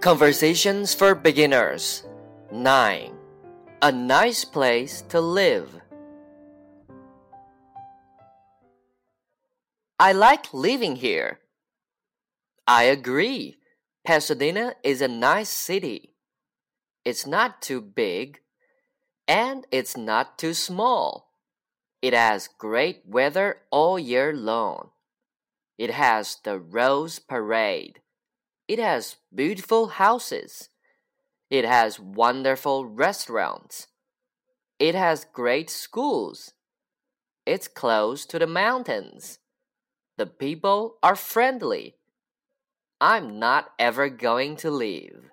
Conversations for Beginners 9. A nice place to live. I like living here. I agree. Pasadena is a nice city. It's not too big, and it's not too small. It has great weather all year long. It has the Rose Parade. It has beautiful houses. It has wonderful restaurants. It has great schools. It's close to the mountains. The people are friendly. I'm not ever going to leave.